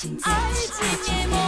就是爱情，这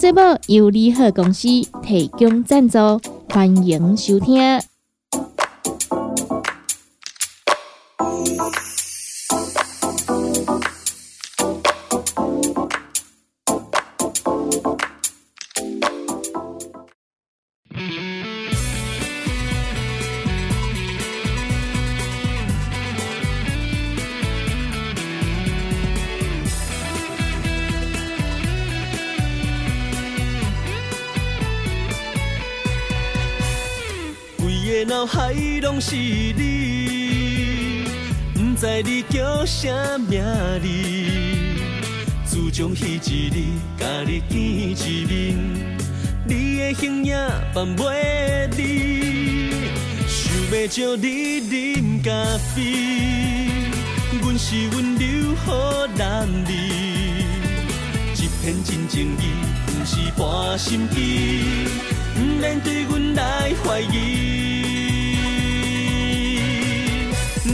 节目由利好公司提供赞助，欢迎收听。自从彼一日甲你见一面，你的形影放袂离，想要招你啉咖啡。阮是温柔好男儿，一片真情意，不是半心机。不免对阮来怀疑。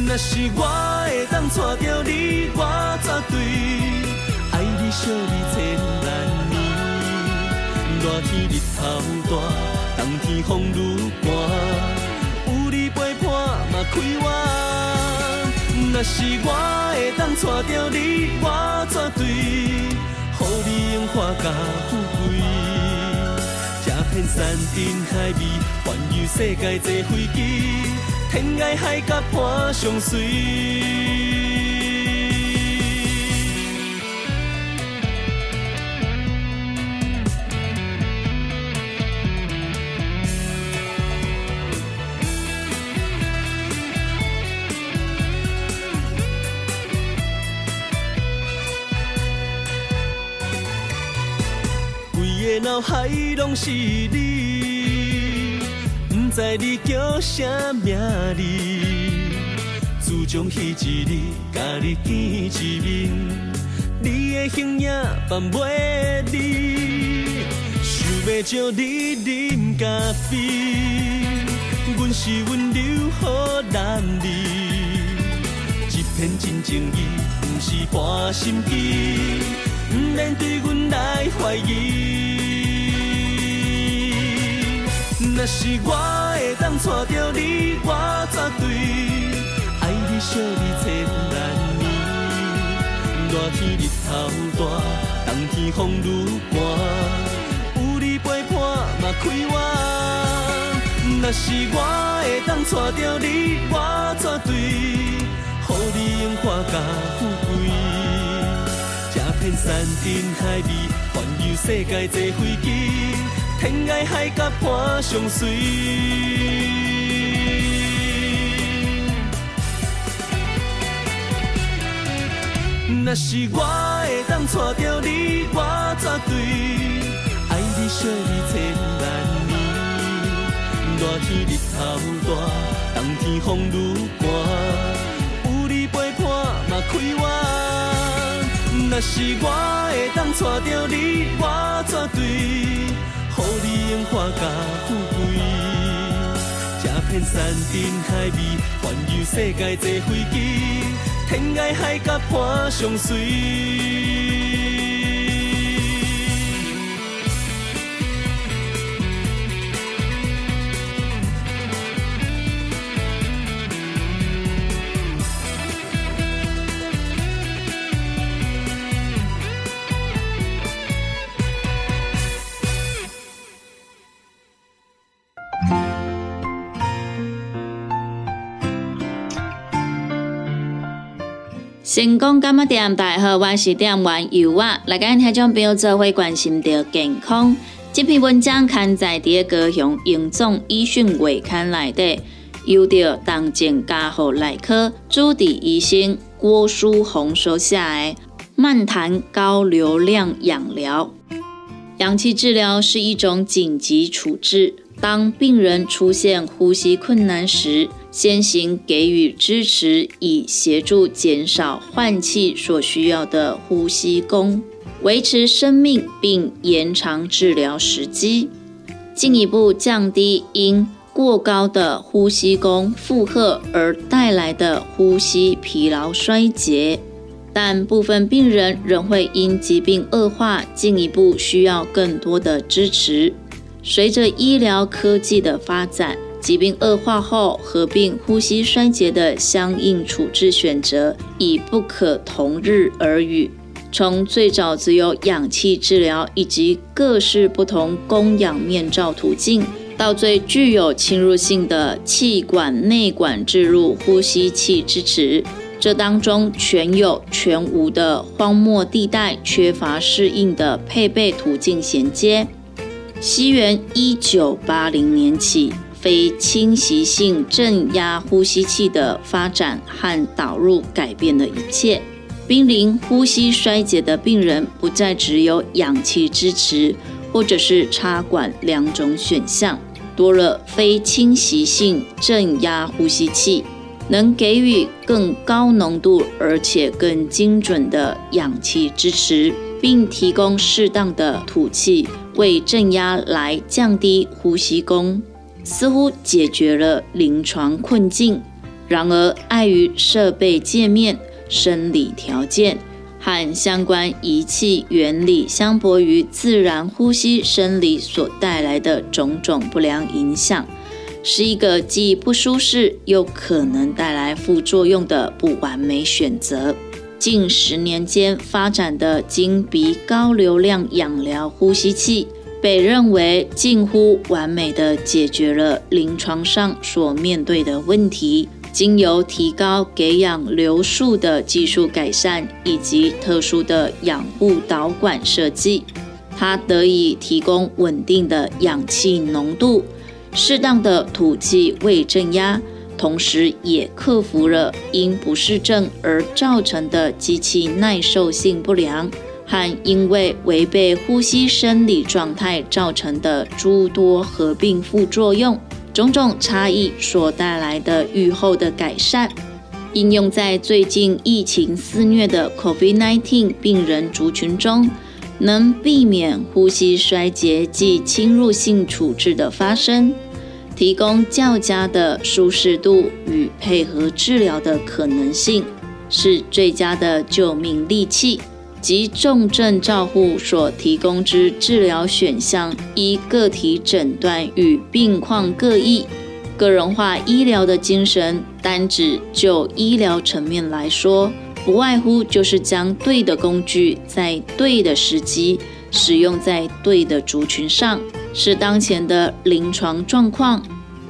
若是我会当带着你，我绝对天日头大，冬天风愈寒，有你陪伴嘛快活。若是我会当带着你，我绝对予你荣华甲富贵。这片山珍海味，环游世界坐飞机，天涯海角伴相随。脑海拢是你，不知你叫啥名字。自从彼一日甲你见一面，你的形影放袂离，想要招你啉咖啡。阮是温柔好男儿，一片真情意，不是半心机。不免对阮来怀疑。若是我会当带着你，我绝对爱你惜你千万年。热天日头大，冬天风愈寒，有你陪伴嘛开我。若是我会当娶着你，我绝对，予你荣华甲富贵，这片山珍海味，环游世界坐飞机，天涯海角伴相随。若是我会当娶着你，我绝对爱你惜你千万年。热天日头大，冬天风愈寒，有你陪伴嘛快活。若是我会当娶着你，我绝对予你荣华甲富贵。这片山珍海味，环游世界坐飞机，天涯海角伴相随。成功干么店大好，我是店员尤啊，来跟听众朋友做会关心着健康。这篇文章刊在第一个雄英总医讯月刊内底，由着当前家护内科主治医生郭书红所写的《漫谈高流量氧疗》。氧气治疗是一种紧急处置，当病人出现呼吸困难时。先行给予支持，以协助减少换气所需要的呼吸功，维持生命并延长治疗时机，进一步降低因过高的呼吸功负荷而带来的呼吸疲劳衰竭。但部分病人仍会因疾病恶化，进一步需要更多的支持。随着医疗科技的发展。疾病恶化后，合并呼吸衰竭的相应处置选择已不可同日而语。从最早只有氧气治疗以及各式不同供氧面罩途径，到最具有侵入性的气管内管置入呼吸器支持，这当中全有全无的荒漠地带，缺乏适应的配备途径衔接。西元一九八零年起。非侵袭性正压呼吸器的发展和导入改变了一切。濒临呼吸衰竭的病人不再只有氧气支持或者是插管两种选项，多了非侵袭性正压呼吸器，能给予更高浓度而且更精准的氧气支持，并提供适当的吐气，为正压来降低呼吸功。似乎解决了临床困境，然而碍于设备界面、生理条件和相关仪器原理相悖于自然呼吸生理所带来的种种不良影响，是一个既不舒适又可能带来副作用的不完美选择。近十年间发展的经鼻高流量氧疗呼吸器。被认为近乎完美的解决了临床上所面对的问题，经由提高给氧流速的技术改善以及特殊的养护导管设计，它得以提供稳定的氧气浓度、适当的吐气未正压，同时也克服了因不适症而造成的机器耐受性不良。和因为违背呼吸生理状态造成的诸多合并副作用，种种差异所带来的愈后的改善，应用在最近疫情肆虐的 COVID-19 病人族群中，能避免呼吸衰竭及侵入性处置的发生，提供较佳的舒适度与配合治疗的可能性，是最佳的救命利器。及重症照护所提供之治疗选项，依个体诊断与病况各异，个人化医疗的精神，单指就医疗层面来说，不外乎就是将对的工具在对的时机使用在对的族群上，是当前的临床状况。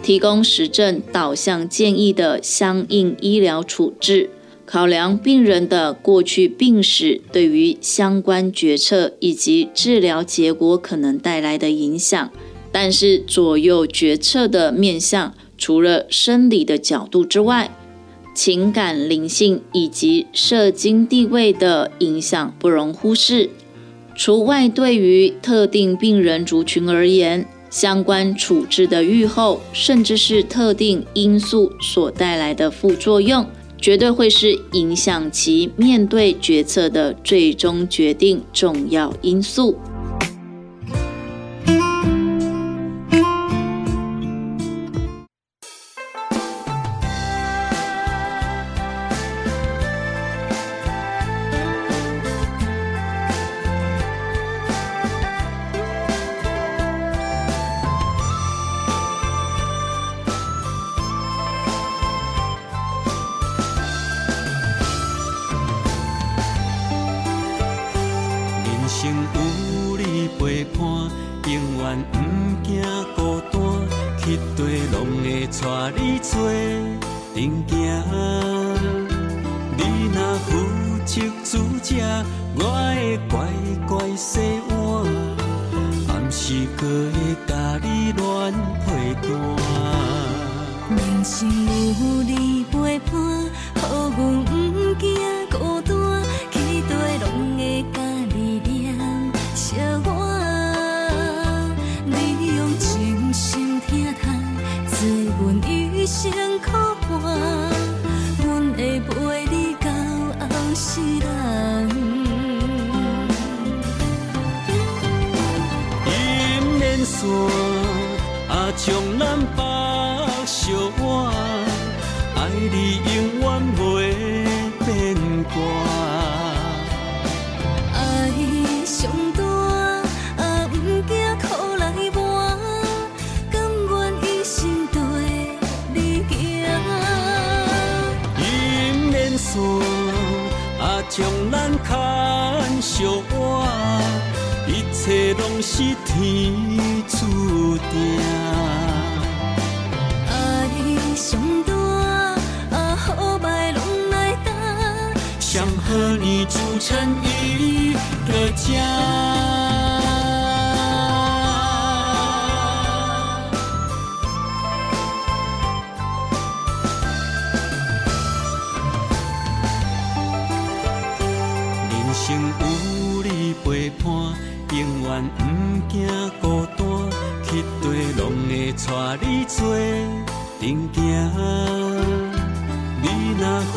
提供实证导向建议的相应医疗处置，考量病人的过去病史对于相关决策以及治疗结果可能带来的影响。但是左右决策的面向，除了生理的角度之外，情感、灵性以及社经地位的影响不容忽视。除外，对于特定病人族群而言，相关处置的预后，甚至是特定因素所带来的副作用，绝对会是影响其面对决策的最终决定重要因素。人生有你陪伴，永远毋惊孤单，去底拢会带你做阵行。你若负责煮食，我会乖乖洗碗，暗时还会甲你乱配单。人生有你陪伴，好运毋惊？山啊，将咱绑相偎，爱你永远袂变卦。爱上大啊，不惊苦来磨，甘愿一生跟你行。阴面山啊，将咱牵相偎。一切拢是天注定，爱上大啊，好歹拢来担。想和你组成一个家。带你做阵行。你若负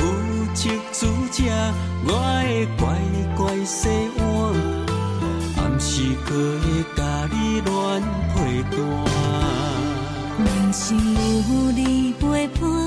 责煮食，我会乖乖洗碗，暗时可会甲你乱陪伴。人生有你陪伴。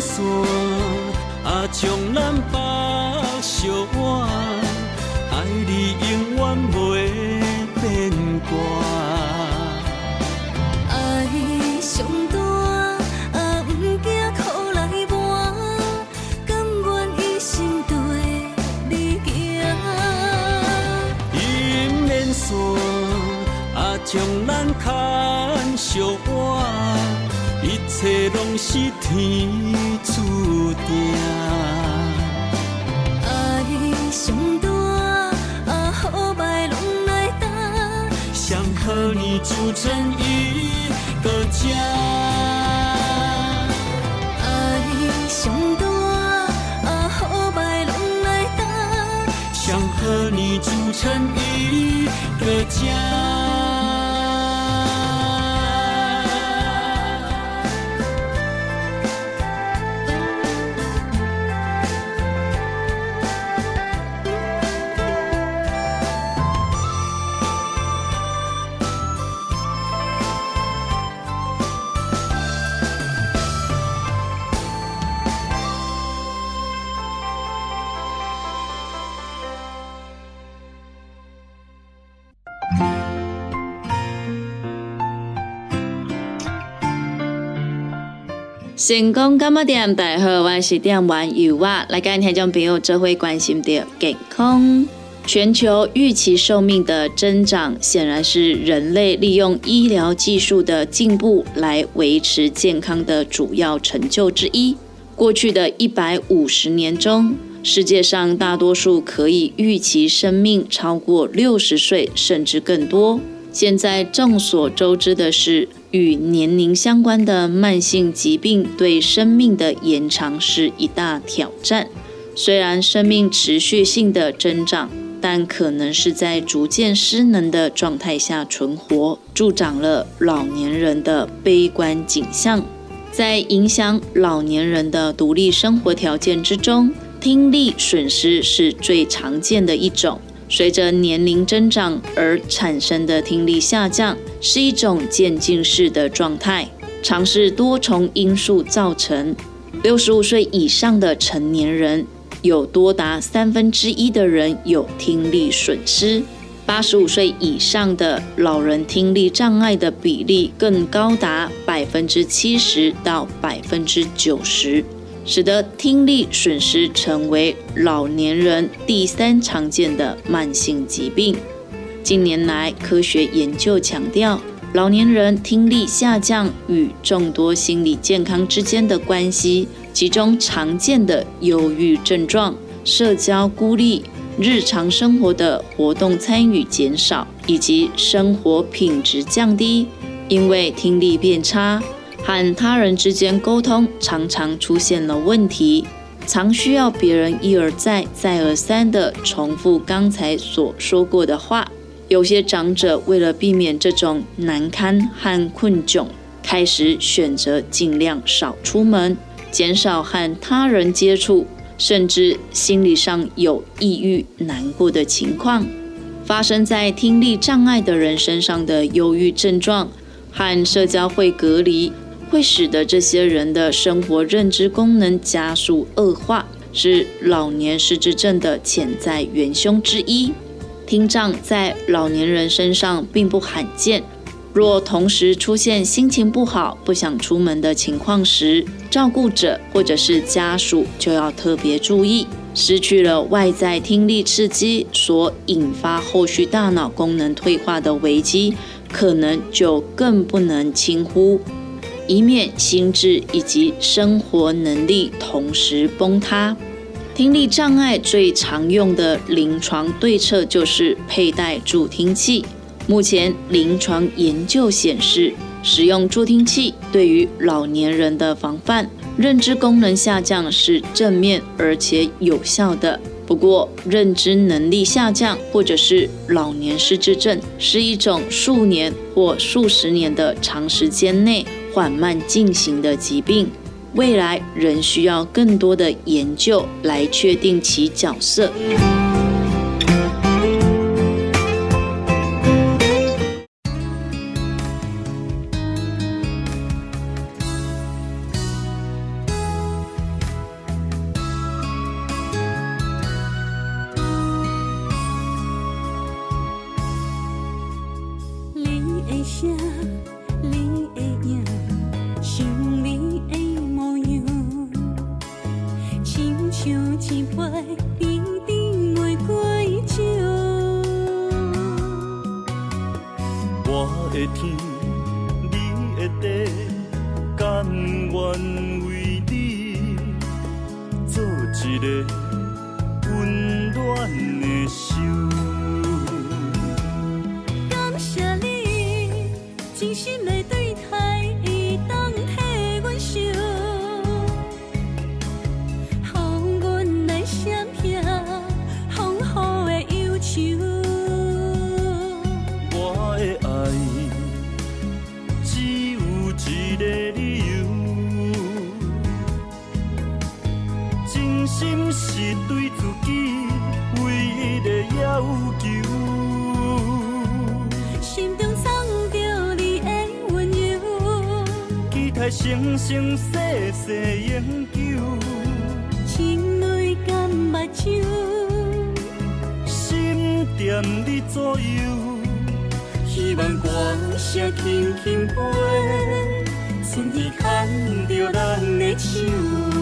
线，啊，将咱白相偎，爱你永远袂变卦。爱上大，啊，不惊苦来磨，甘愿一生跟你行。姻缘线，啊，将咱牵相偎。一切拢是天。爱上大啊，好歹拢来。想和你组成一个家。爱，想和你组成一个家。成功干么点？大家好，我是店员尤娃，来跟听众朋友这回关心的健康。全球预期寿命的增长，显然是人类利用医疗技术的进步来维持健康的主要成就之一。过去的一百五十年中，世界上大多数可以预期生命超过六十岁，甚至更多。现在众所周知的是，与年龄相关的慢性疾病对生命的延长是一大挑战。虽然生命持续性的增长。但可能是在逐渐失能的状态下存活，助长了老年人的悲观景象。在影响老年人的独立生活条件之中，听力损失是最常见的一种。随着年龄增长而产生的听力下降，是一种渐进式的状态，常是多重因素造成。六十五岁以上的成年人。有多达三分之一的人有听力损失，八十五岁以上的老人听力障碍的比例更高达百分之七十到百分之九十，使得听力损失成为老年人第三常见的慢性疾病。近年来，科学研究强调，老年人听力下降与众多心理健康之间的关系。其中常见的忧郁症状、社交孤立、日常生活的活动参与减少，以及生活品质降低，因为听力变差，和他人之间沟通常常出现了问题，常需要别人一而再、再而三地重复刚才所说过的话。有些长者为了避免这种难堪和困窘，开始选择尽量少出门。减少和他人接触，甚至心理上有抑郁、难过的情况，发生在听力障碍的人身上的忧郁症状和社交会隔离，会使得这些人的生活认知功能加速恶化，是老年失智症的潜在元凶之一。听障在老年人身上并不罕见。若同时出现心情不好、不想出门的情况时，照顾者或者是家属就要特别注意。失去了外在听力刺激所引发后续大脑功能退化的危机，可能就更不能轻忽，以免心智以及生活能力同时崩塌。听力障碍最常用的临床对策就是佩戴助听器。目前临床研究显示，使用助听器对于老年人的防范认知功能下降是正面而且有效的。不过，认知能力下降或者是老年失智症是一种数年或数十年的长时间内缓慢进行的疾病，未来仍需要更多的研究来确定其角色。顺天牵着咱的手。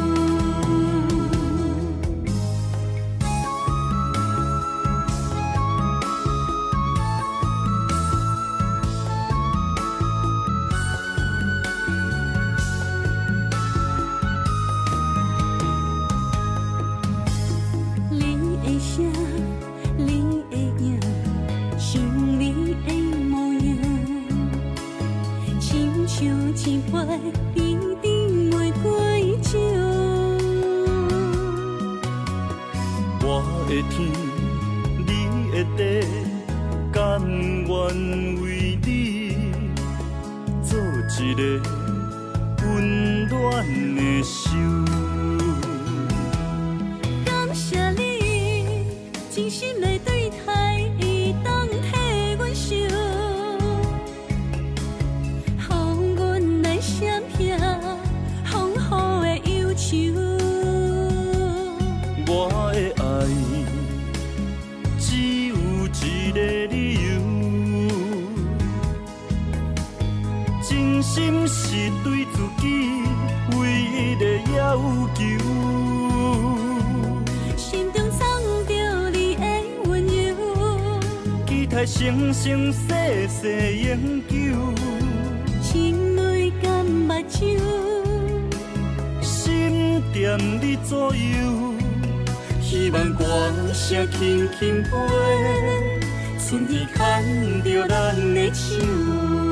望歌声轻轻飞，春天牵着你的温柔，期待。生生世世永久，情泪甘目睭，心惦你左右，希望歌声轻轻飞，春天牵着咱的手。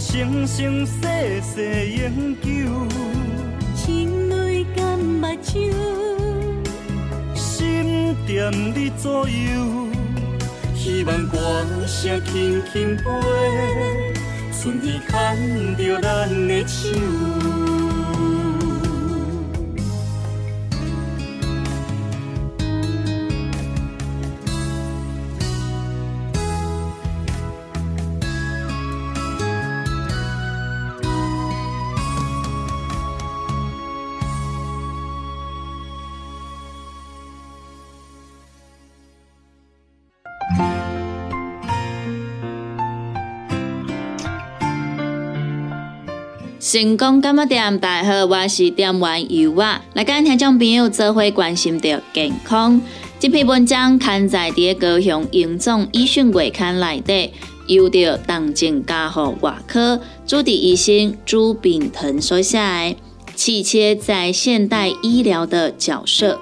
生生世世永久，情泪干目睭，心惦你左右，希望歌声轻轻飞，春天牵着咱的手。成功干么店大好，我是店员尤娃。来跟听众朋友做伙关心着健康。这篇文章刊在第高雄荣总医讯月刊内底，由着党政家和外科主治医生朱炳腾所写。气切在现代医疗的角色，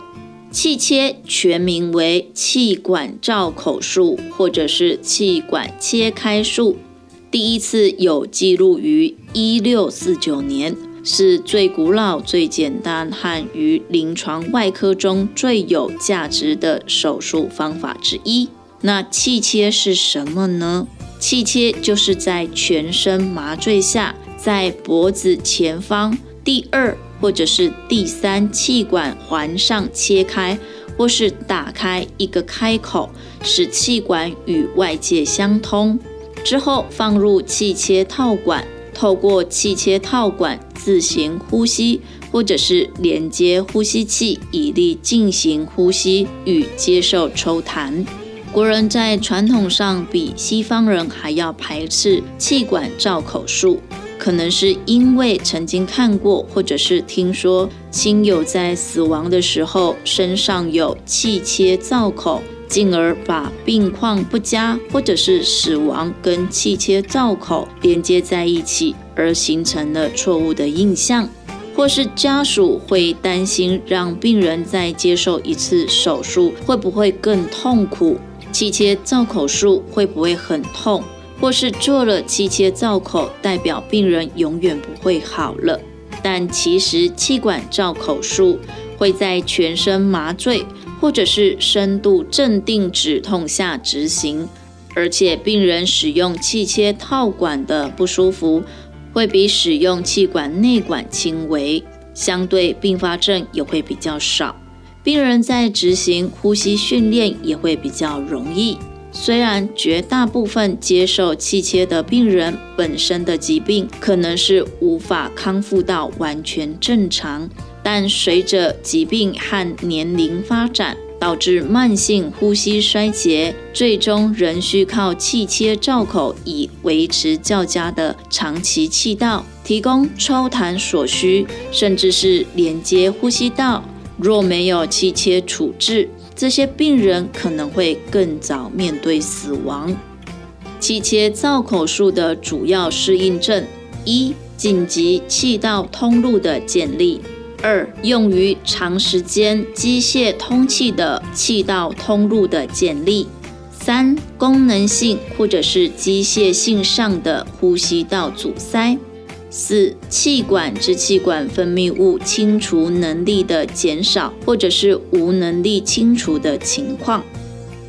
气切全名为气管造口术，或者是气管切开术。第一次有记录于一六四九年，是最古老、最简单和于临床外科中最有价值的手术方法之一。那气切是什么呢？气切就是在全身麻醉下，在脖子前方第二或者是第三气管环上切开，或是打开一个开口，使气管与外界相通。之后放入气切套管，透过气切套管自行呼吸，或者是连接呼吸器，以利进行呼吸与接受抽痰。国人在传统上比西方人还要排斥气管造口术，可能是因为曾经看过或者是听说亲友在死亡的时候身上有气切造口。进而把病况不佳或者是死亡跟气切造口连接在一起，而形成了错误的印象，或是家属会担心让病人再接受一次手术会不会更痛苦，气切造口术会不会很痛，或是做了气切造口代表病人永远不会好了，但其实气管造口术会在全身麻醉。或者是深度镇定止痛下执行，而且病人使用气切套管的不舒服会比使用气管内管轻微，相对并发症也会比较少。病人在执行呼吸训练也会比较容易。虽然绝大部分接受气切的病人本身的疾病可能是无法康复到完全正常，但随着疾病和年龄发展，导致慢性呼吸衰竭，最终仍需靠气切罩口以维持较佳的长期气道，提供抽痰所需，甚至是连接呼吸道。若没有气切处置，这些病人可能会更早面对死亡。气切造口术的主要适应症：一、紧急气道通路的建立；二、用于长时间机械通气的气道通路的建立；三、功能性或者是机械性上的呼吸道阻塞。四、气管支气管分泌物清除能力的减少，或者是无能力清除的情况。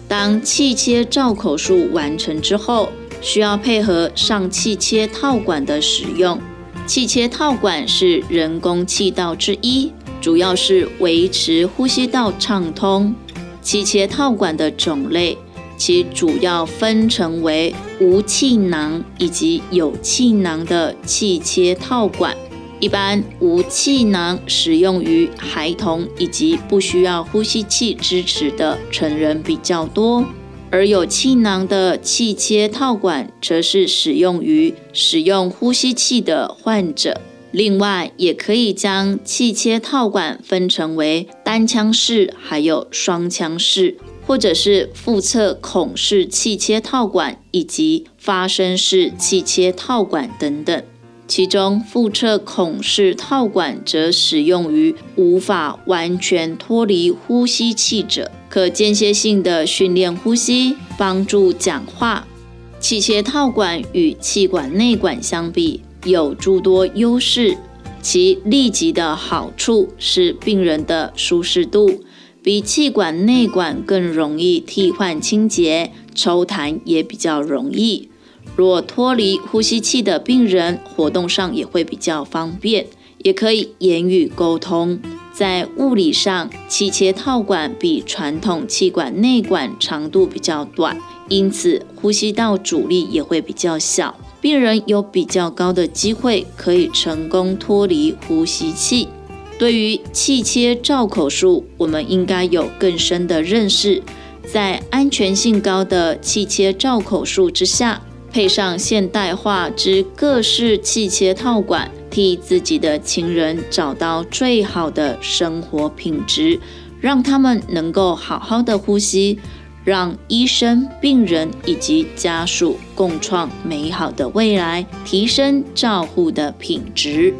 当气切罩口术完成之后，需要配合上气切套管的使用。气切套管是人工气道之一，主要是维持呼吸道畅通。气切套管的种类。其主要分成为无气囊以及有气囊的气切套管。一般无气囊使用于孩童以及不需要呼吸器支持的成人比较多，而有气囊的气切套管则是使用于使用呼吸器的患者。另外，也可以将气切套管分成为单腔式还有双腔式。或者是腹侧孔式气切套管以及发声式气切套管等等，其中腹侧孔式套管则使用于无法完全脱离呼吸器者，可间歇性的训练呼吸，帮助讲话。气切套管与气管内管相比有诸多优势，其立即的好处是病人的舒适度。比气管内管更容易替换清洁，抽痰也比较容易。若脱离呼吸器的病人，活动上也会比较方便，也可以言语沟通。在物理上，气切套管比传统气管内管长度比较短，因此呼吸道阻力也会比较小，病人有比较高的机会可以成功脱离呼吸器。对于气切罩口术，我们应该有更深的认识。在安全性高的气切罩口术之下，配上现代化之各式气切套管，替自己的亲人找到最好的生活品质，让他们能够好好的呼吸，让医生、病人以及家属共创美好的未来，提升照护的品质。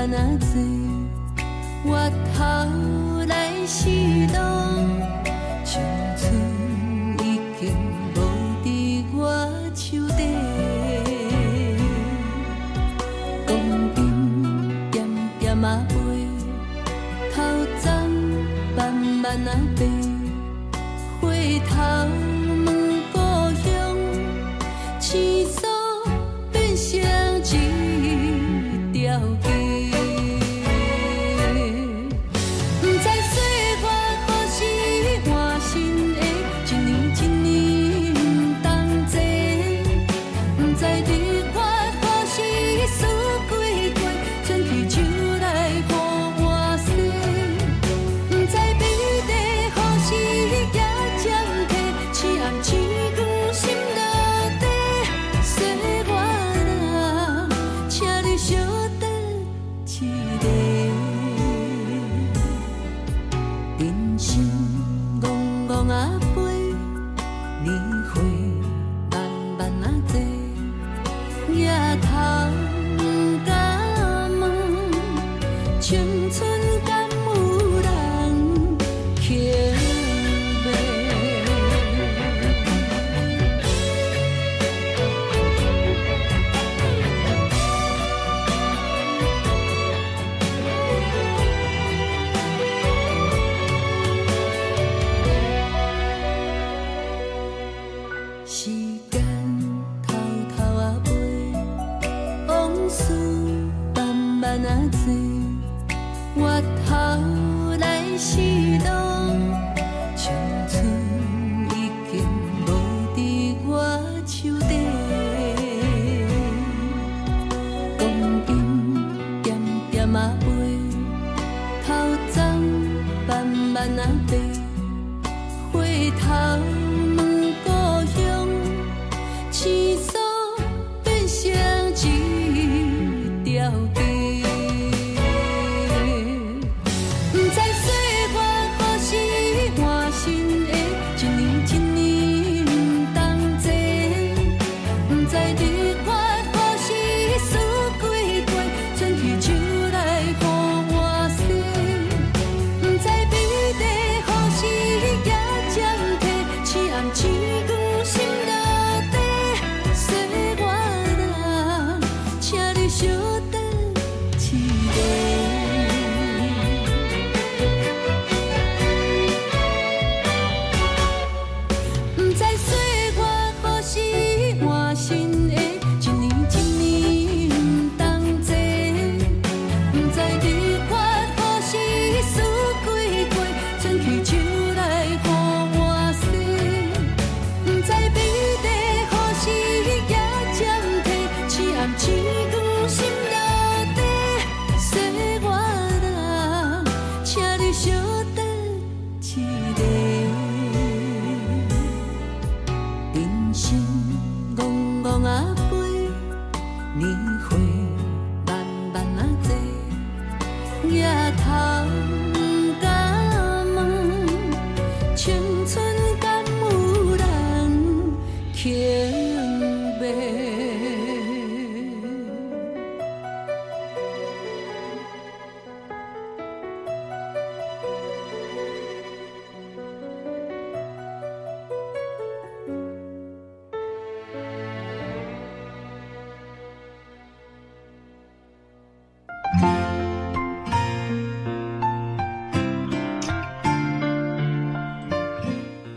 慢啊飞，回头问故乡，生存。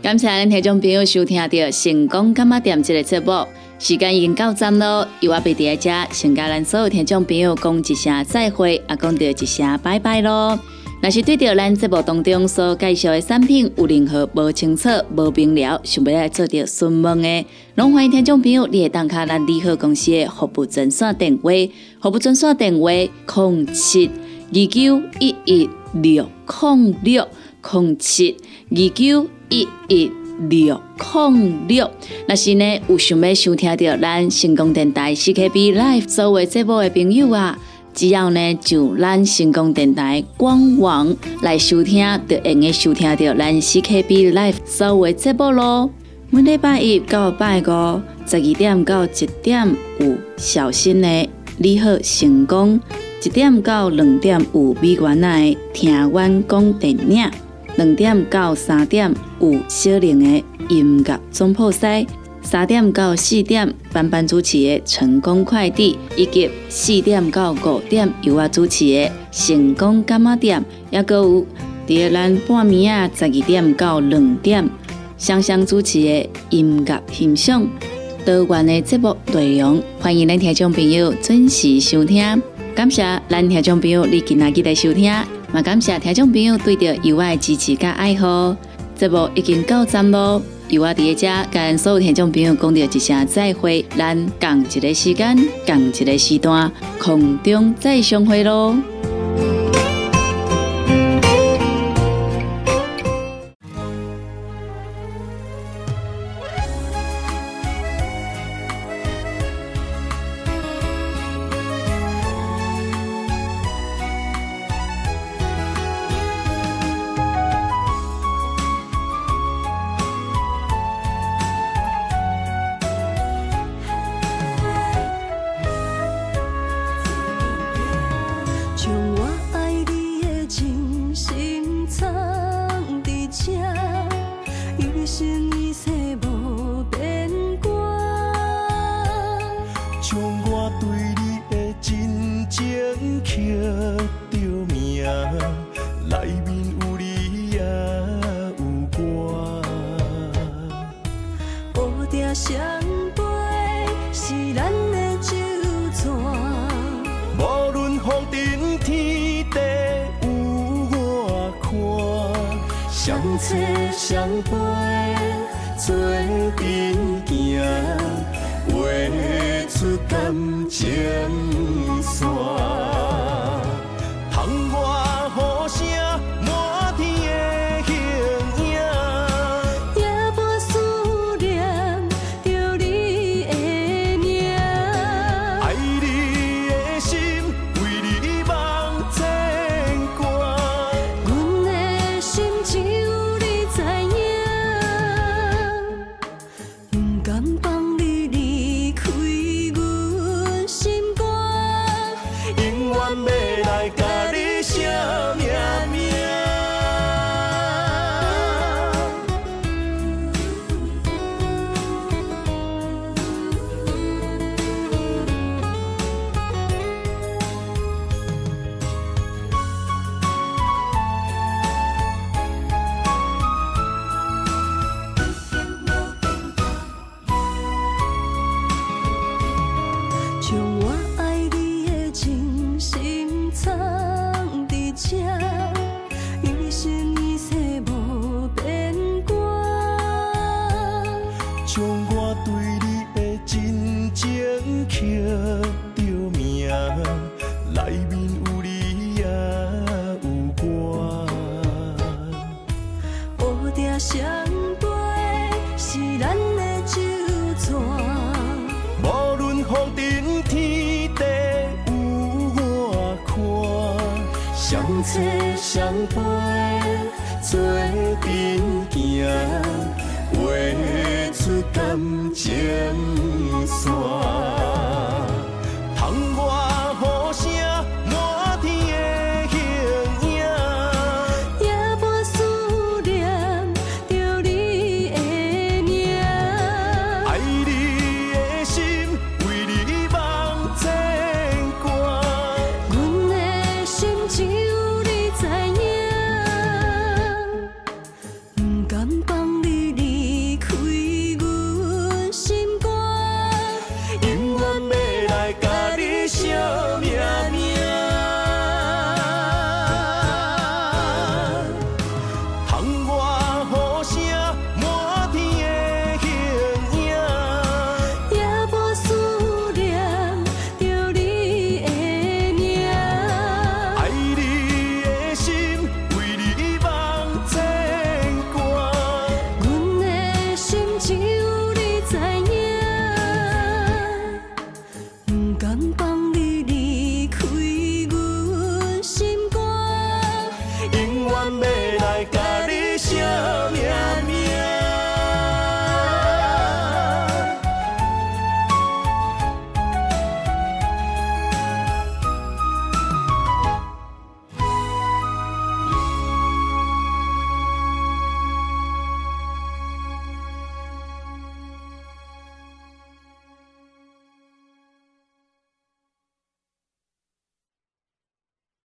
感谢咱听众朋友收听到《成功干嘛店》这个节目，时间已经到站咯。由我贝伫遮，先甲咱所有听众朋友讲一声再会，也讲到一声拜拜咯。若是对着咱节目当中所介绍的产品有任何无清楚、无明了，想要来做着询问的，拢欢迎听众朋友你会打卡咱利好公司的服务专线电话，服务专线电话零七二九一一六零六零七二九一一六零六。若是呢有想要收听到咱成功电台 CKB Live 所有节目的朋友啊，只要呢就咱成功电台官网来收听，就会用收听到咱 CKB Live 所有节目咯。每礼拜一到拜五十二点到一点有小新的你好成功，一点到两点有美元的听阮讲电影。两点到三点有小玲的音乐总铺西，三点到四点班班主持的成功快递，以及四点到五点由我主持的成功干妈店，也搁有伫咱半暝啊十二点到两点双双主持的音乐欣赏。多元的节目内容，欢迎咱听众朋友准时收听。感谢咱听众朋友你今仔日来收听，嘛感谢听众朋友对着由我的支持甲爱好。节目已经到站咯，由我伫遮甲咱所有听众朋友讲着一声再会，咱共一个时间，共一个时段，空中再相会咯。